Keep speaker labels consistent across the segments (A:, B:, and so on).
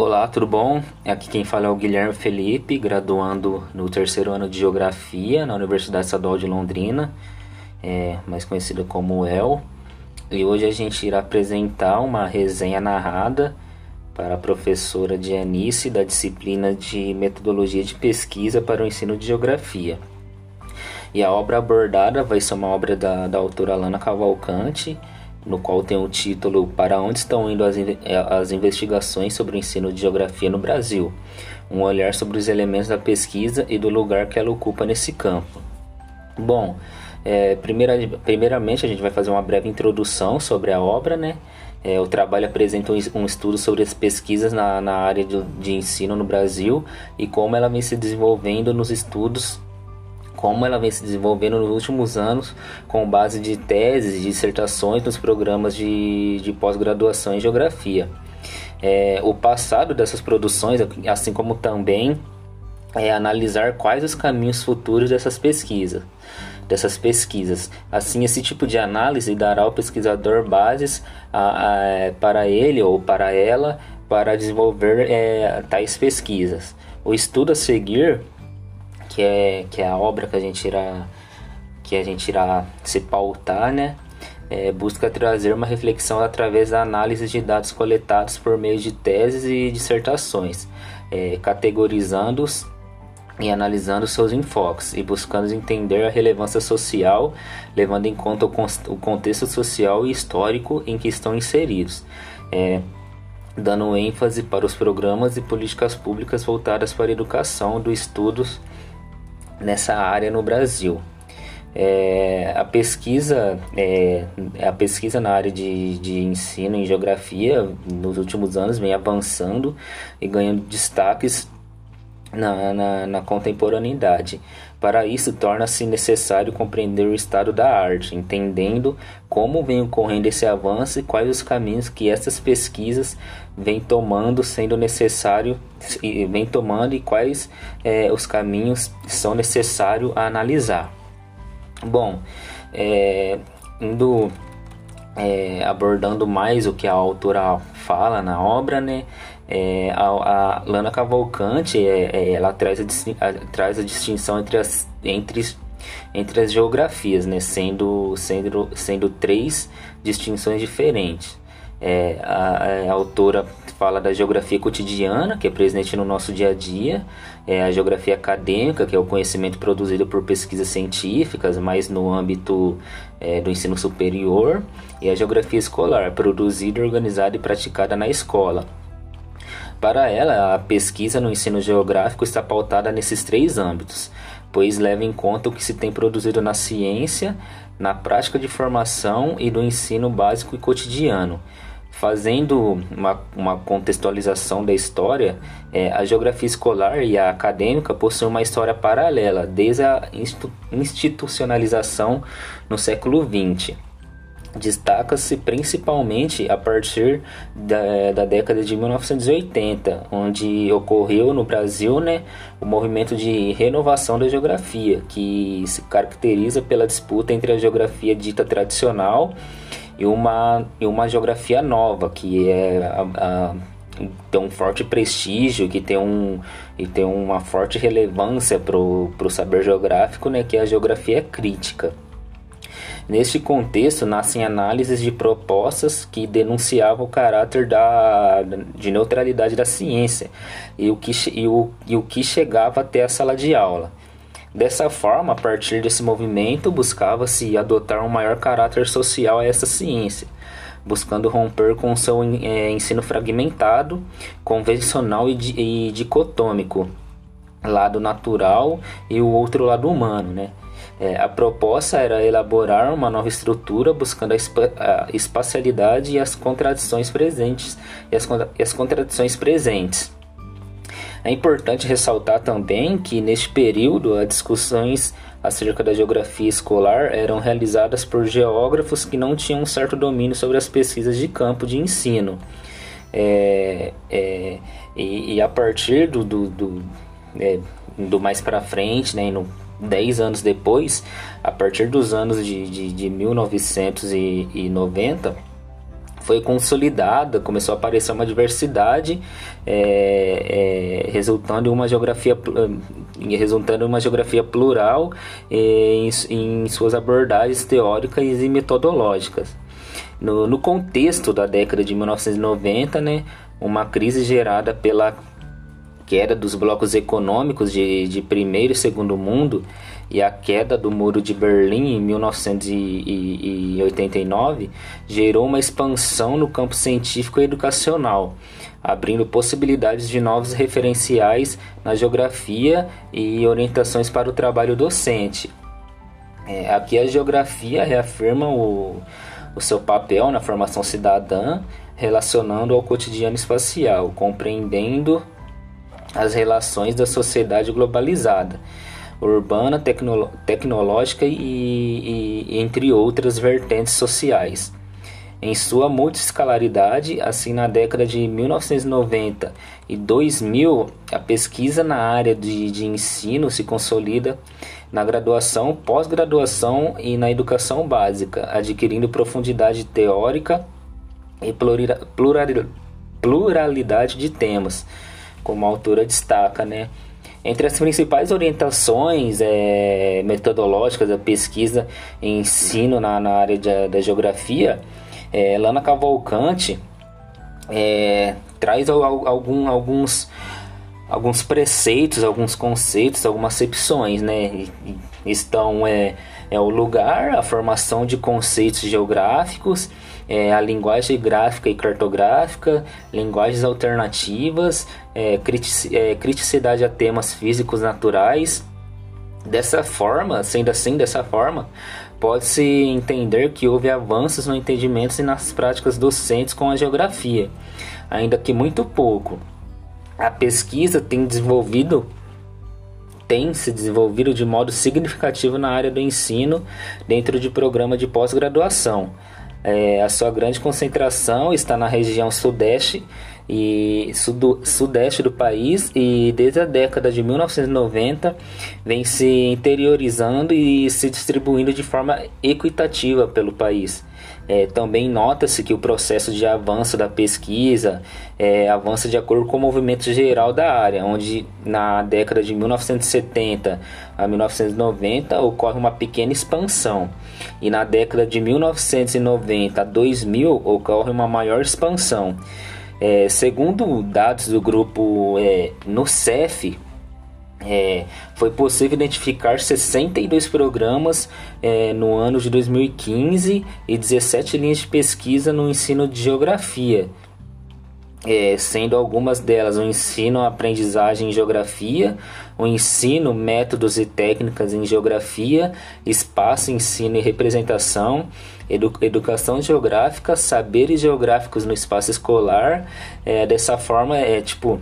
A: Olá, tudo bom? Aqui quem fala é o Guilherme Felipe, graduando no terceiro ano de Geografia na Universidade Estadual de Londrina, é, mais conhecida como UEL. E hoje a gente irá apresentar uma resenha narrada para a professora Dianice da disciplina de Metodologia de Pesquisa para o Ensino de Geografia. E a obra abordada vai ser uma obra da, da autora Alana Cavalcante, no qual tem o título Para onde estão indo as, as investigações sobre o ensino de geografia no Brasil? Um olhar sobre os elementos da pesquisa e do lugar que ela ocupa nesse campo. Bom, é, primeira, primeiramente a gente vai fazer uma breve introdução sobre a obra, né? É, o trabalho apresenta um, estudo sobre as pesquisas na, na área de, de ensino no Brasil e como ela vem se desenvolvendo nos estudos como ela vem se desenvolvendo nos últimos anos com base de teses dissertações nos programas de, de pós-graduação em geografia. É, o passado dessas produções, assim como também é analisar quais os caminhos futuros dessas pesquisas dessas pesquisas. Assim, esse tipo de análise dará ao pesquisador bases a, a, para ele ou para ela para desenvolver é, tais pesquisas. O estudo a seguir que é, que é a obra que a gente irá, que a gente irá se pautar, né? É, busca trazer uma reflexão através da análise de dados coletados por meio de teses e dissertações, é, categorizando-os e analisando seus enfoques e buscando entender a relevância social, levando em conta o, o contexto social e histórico em que estão inseridos, é, dando ênfase para os programas e políticas públicas voltadas para a educação dos estudos nessa área no Brasil. É, a pesquisa é, a pesquisa na área de, de ensino em geografia nos últimos anos vem avançando e ganhando destaques na, na, na contemporaneidade. Para isso, torna-se necessário compreender o estado da arte, entendendo como vem ocorrendo esse avanço e quais os caminhos que essas pesquisas vêm tomando, sendo necessário, vem tomando e quais é, os caminhos são necessários a analisar. Bom, é, indo é, abordando mais o que a autora fala na obra, né? É, a, a, Lana Cavalcante é, é, ela traz a, traz a distinção entre as, entre, entre as geografias, né? sendo, sendo, sendo três distinções diferentes. É, a, a, autora fala da geografia cotidiana, que é presente no nosso dia a dia, é a geografia acadêmica, que é o conhecimento produzido por pesquisas científicas, mais no âmbito é, do ensino superior, e a geografia escolar, produzida, organizada e praticada na escola. Para ela, a pesquisa no ensino geográfico está pautada nesses três âmbitos, pois leva em conta o que se tem produzido na ciência, na prática de formação e do ensino básico e cotidiano. Fazendo uma, uma contextualização da história, é, a geografia escolar e a acadêmica possuem uma história paralela, desde a institucionalização no século XX destaca-se principalmente a partir da, da, década de 1980, onde ocorreu no Brasil né, o movimento de renovação da geografia, que se caracteriza pela disputa entre a geografia dita tradicional e uma, e uma geografia nova, que é a, a tem um forte prestígio, que tem, um, e tem uma forte relevância para o saber geográfico, né, que é a geografia crítica. Neste contexto, nascem análises de propostas que denunciavam o caráter da, de neutralidade da ciência e o, que, e, o, e o que chegava até a sala de aula. Dessa forma, a partir desse movimento, buscava-se adotar um maior caráter social a essa ciência, buscando romper com seu é, ensino fragmentado, convencional e, e dicotômico, lado natural e o outro lado humano, né? É, a proposta era elaborar uma nova estrutura buscando a, espa a espacialidade e as contradições presentes e as, e as contradições presentes. É importante ressaltar também que neste período as discussões acerca da geografia escolar eram realizadas por geógrafos que não tinham um certo domínio sobre as pesquisas de campo de ensino. É, é, e, e, a partir do, do, do, é, do mais para frente, né, no 10 anos depois, a partir dos anos de, de, de 1990, foi consolidada, começou a aparecer uma diversidade, é, é, resultando em uma geografia resultando em uma geografia plural é, em, em, suas abordagens teóricas e metodológicas. No, no contexto da década de 1990, né, uma crise gerada pela queda dos blocos econômicos de, de primeiro e segundo mundo e a queda do Muro de Berlim em 1989 gerou uma expansão no campo científico e educacional, abrindo possibilidades de novos referenciais na geografia e orientações para o trabalho docente. É, aqui a geografia reafirma o, o seu papel na formação cidadã, relacionando ao cotidiano espacial, compreendendo as relações da sociedade globalizada, urbana, tecno tecnológica e, e, e entre outras vertentes sociais. Em sua multiscalaridade, assim na década de 1990 e 2000, a pesquisa na área de, de ensino se consolida na graduação, pós-graduação e na educação básica, adquirindo profundidade teórica e pluralidade de temas como a autora destaca, né? Entre as principais orientações é, metodológicas da pesquisa e ensino na, na área de, da geografia, é, Lana Cavalcante é, traz algum, alguns, alguns preceitos, alguns conceitos, algumas acepções, né? Estão é, é o lugar, a formação de conceitos geográficos, é, a linguagem gráfica e cartográfica, linguagens alternativas, é, é, criticidade a temas físicos naturais. Dessa forma, sendo assim, dessa forma, pode-se entender que houve avanços no entendimento e nas práticas docentes com a geografia, ainda que muito pouco. A pesquisa tem desenvolvido tem se desenvolvido de modo significativo na área do ensino dentro de programa de pós-graduação. É, a sua grande concentração está na região sudeste e sudo, sudeste do país e desde a década de 1990 vem se interiorizando e se distribuindo de forma equitativa pelo país. É, também nota-se que o processo de avanço da pesquisa é, avança de acordo com o movimento geral da área, onde na década de 1970 a 1990 ocorre uma pequena expansão e na década de 1990 a 2000 ocorre uma maior expansão. É, segundo dados do grupo é, no CEF, é, foi possível identificar 62 programas é, no ano de 2015 e 17 linhas de pesquisa no ensino de geografia, é, sendo algumas delas o ensino aprendizagem em geografia, o ensino métodos e técnicas em geografia, espaço, ensino e representação, edu educação geográfica, saberes geográficos no espaço escolar. É, dessa forma, é tipo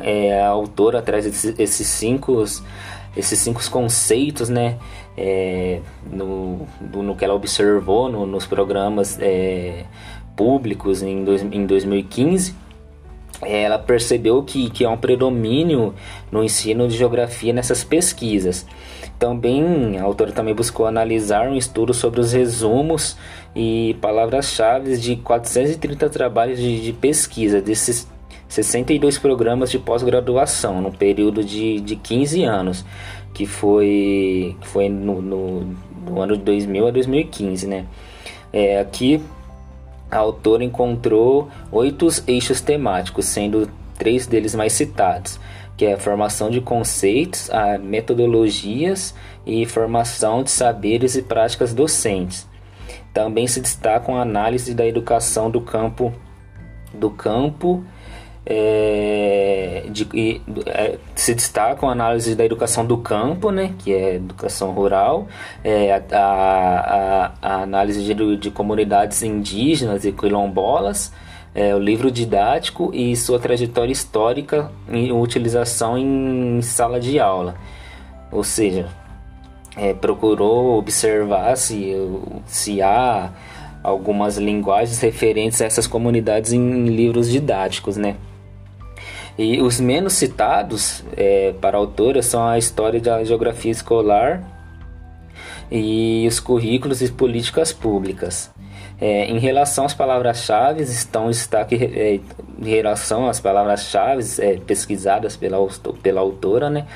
A: é, a autora traz esses, esses cinco esses cinco conceitos, né, é, no, no que ela observou no, nos programas é, públicos em, dois, em 2015, ela percebeu que, que há um predomínio no ensino de geografia nessas pesquisas. Também a autora também buscou analisar um estudo sobre os resumos e palavras-chave de 430 trabalhos de, de pesquisa desses 62 programas de pós-graduação no período de, de 15 anos, que foi, que foi no, no, no ano de 2000 a 2015, né? É, aqui a autora encontrou oito eixos temáticos, sendo três deles mais citados, que é a formação de conceitos, a metodologias e formação de saberes e práticas docentes. Também se destacam a análise da educação do campo do campo é, de, e, é, se destacam a análise da educação do campo, né, que é educação rural, é, a, a, a, análise de, de, comunidades indígenas e quilombolas, é, o livro didático e sua trajetória histórica e utilização em sala de aula. Ou seja, é, procurou observar se, se há algumas linguagens referentes a essas comunidades em livros didáticos, né? E os menos citados é, para a autora são a história da geografia escolar e os currículos e políticas públicas. É, em relação às palavras-chave, estão destaque é, em relação às palavras-chave é, pesquisadas pela, pela autora, né?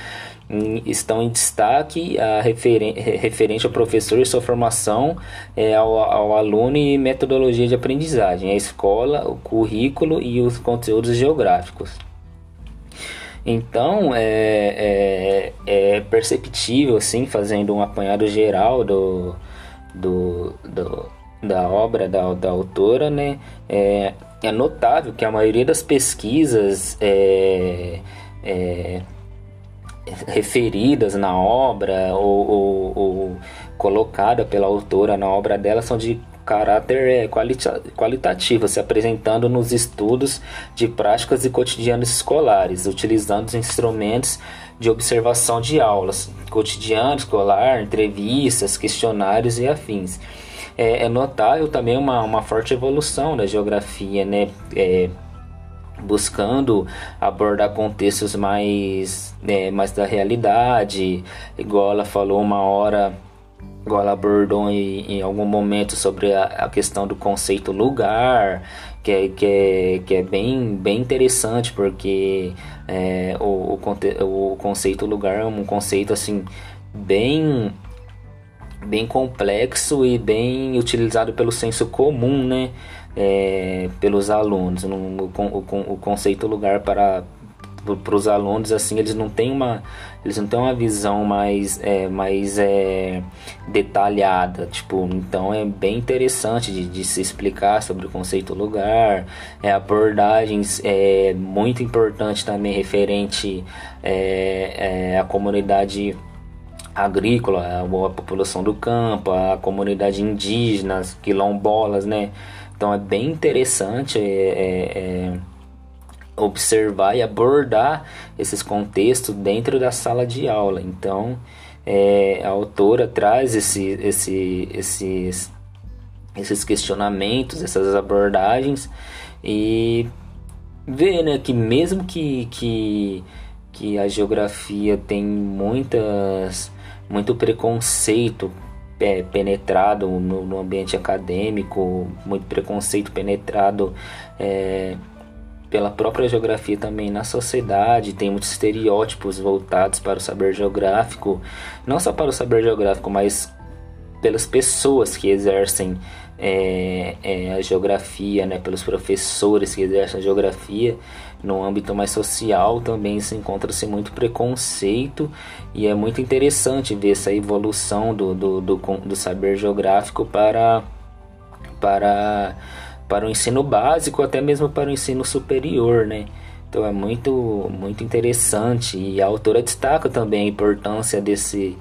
A: estão em destaque a referen referente ao professor e sua formação é, ao, ao, aluno e metodologia de aprendizagem, a escola, o currículo e os conteúdos geográficos. Então é, é, é perceptível, assim, fazendo um apanhado geral do, do, do da obra da, da autora, né? É, é notável que a maioria das pesquisas é, é, referidas na obra ou, ou, ou colocada pela autora na obra dela são de caráter é, qualita qualitativo, se apresentando nos estudos de práticas e cotidianos escolares, utilizando os instrumentos de observação de aulas, cotidiano escolar, entrevistas, questionários e afins. É, é notável também uma, uma forte evolução da geografia, né? É, buscando abordar contextos mais, é, mais da realidade, igual ela falou uma hora, igual ela abordou em, em algum momento sobre a, a, questão do conceito lugar, que é, que é, que é bem, bem interessante, porque é, o, o, o conceito lugar é um conceito assim bem bem complexo e bem utilizado pelo senso comum, né? é, pelos alunos. No, o, o, o conceito lugar para para os alunos assim eles não têm uma eles não têm uma visão mais é, mais é, detalhada tipo então é bem interessante de, de, se explicar sobre o conceito lugar é, abordagens é muito importante também referente é, é, à comunidade agrícola a, população do campo a comunidade indígena quilombolas né? Então é bem interessante é, é, é, observar e abordar esses contextos dentro da sala de aula. Então é, a autora traz esse, esse, esses, esses questionamentos, essas abordagens e vê né, que mesmo que, que, que a geografia tem muitas, muito preconceito é, penetrado no, no, ambiente acadêmico, muito preconceito penetrado é, pela própria geografia também na sociedade, tem muitos estereótipos voltados para o saber geográfico, não só para o saber geográfico, mas pelas pessoas que exercem é, é, a geografia, né, pelos professores que exercem a geografia, no âmbito mais social também se encontra-se muito preconceito e é muito interessante ver essa evolução do, do, do, do saber geográfico para, para, para o ensino básico, até mesmo para o ensino superior, né? Então é muito, muito interessante e a autora destaca também a importância desse,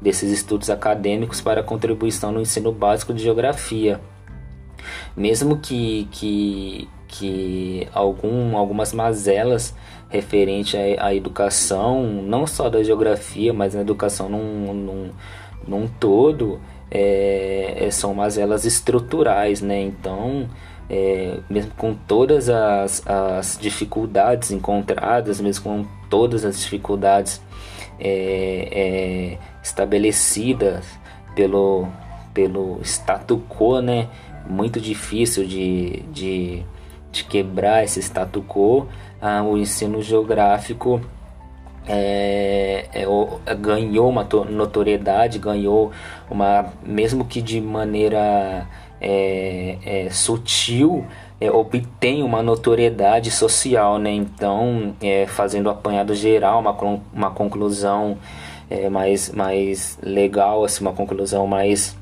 A: desses estudos acadêmicos para a contribuição no ensino básico de geografia. Mesmo que, que que algum, algumas mazelas referente à, à, educação, não só da geografia, mas na educação num, num, num todo, é, é são mazelas estruturais, né? Então, é, mesmo com todas as, as dificuldades encontradas, mesmo com todas as dificuldades é, é, estabelecidas pelo, pelo status quo, né? Muito difícil de, de de quebrar esse status quo, ah, o ensino geográfico é, é, ganhou uma notoriedade, ganhou uma, mesmo que de maneira é, é sutil, é, obtém uma notoriedade social, né? Então, é, fazendo apanhado geral, uma, uma conclusão mais, mais legal, assim, uma conclusão mais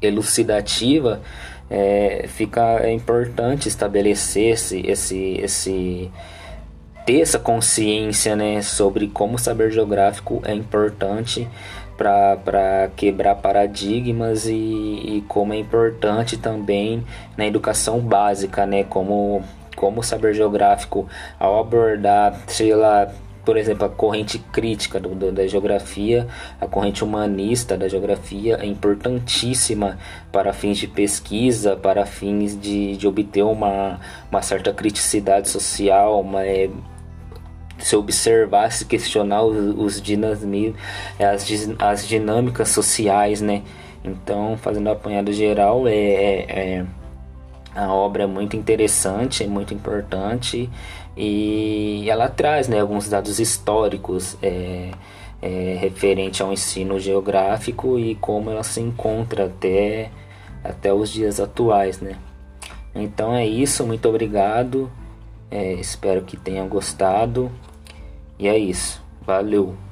A: elucidativa, é, fica é importante estabelecer esse, esse, esse ter essa consciência né, sobre como o saber geográfico é importante para quebrar paradigmas e, e, como é importante também na educação básica, né, como, como o saber geográfico ao abordar, sei lá, por exemplo, a corrente crítica do, do, da geografia, a corrente humanista da geografia é importantíssima para fins de pesquisa, para fins de, de obter uma, uma certa criticidade social, uma, é, se observar, se questionar os, os as, as dinâmicas sociais, né? Então, fazendo apanhado geral, é, é, é, a obra é muito interessante, é muito importante e ela traz né, alguns dados históricos é, é, referente ao ensino geográfico e como ela se encontra até, até os dias atuais. Né? Então é isso, muito obrigado, é, espero que tenham gostado e é isso, valeu!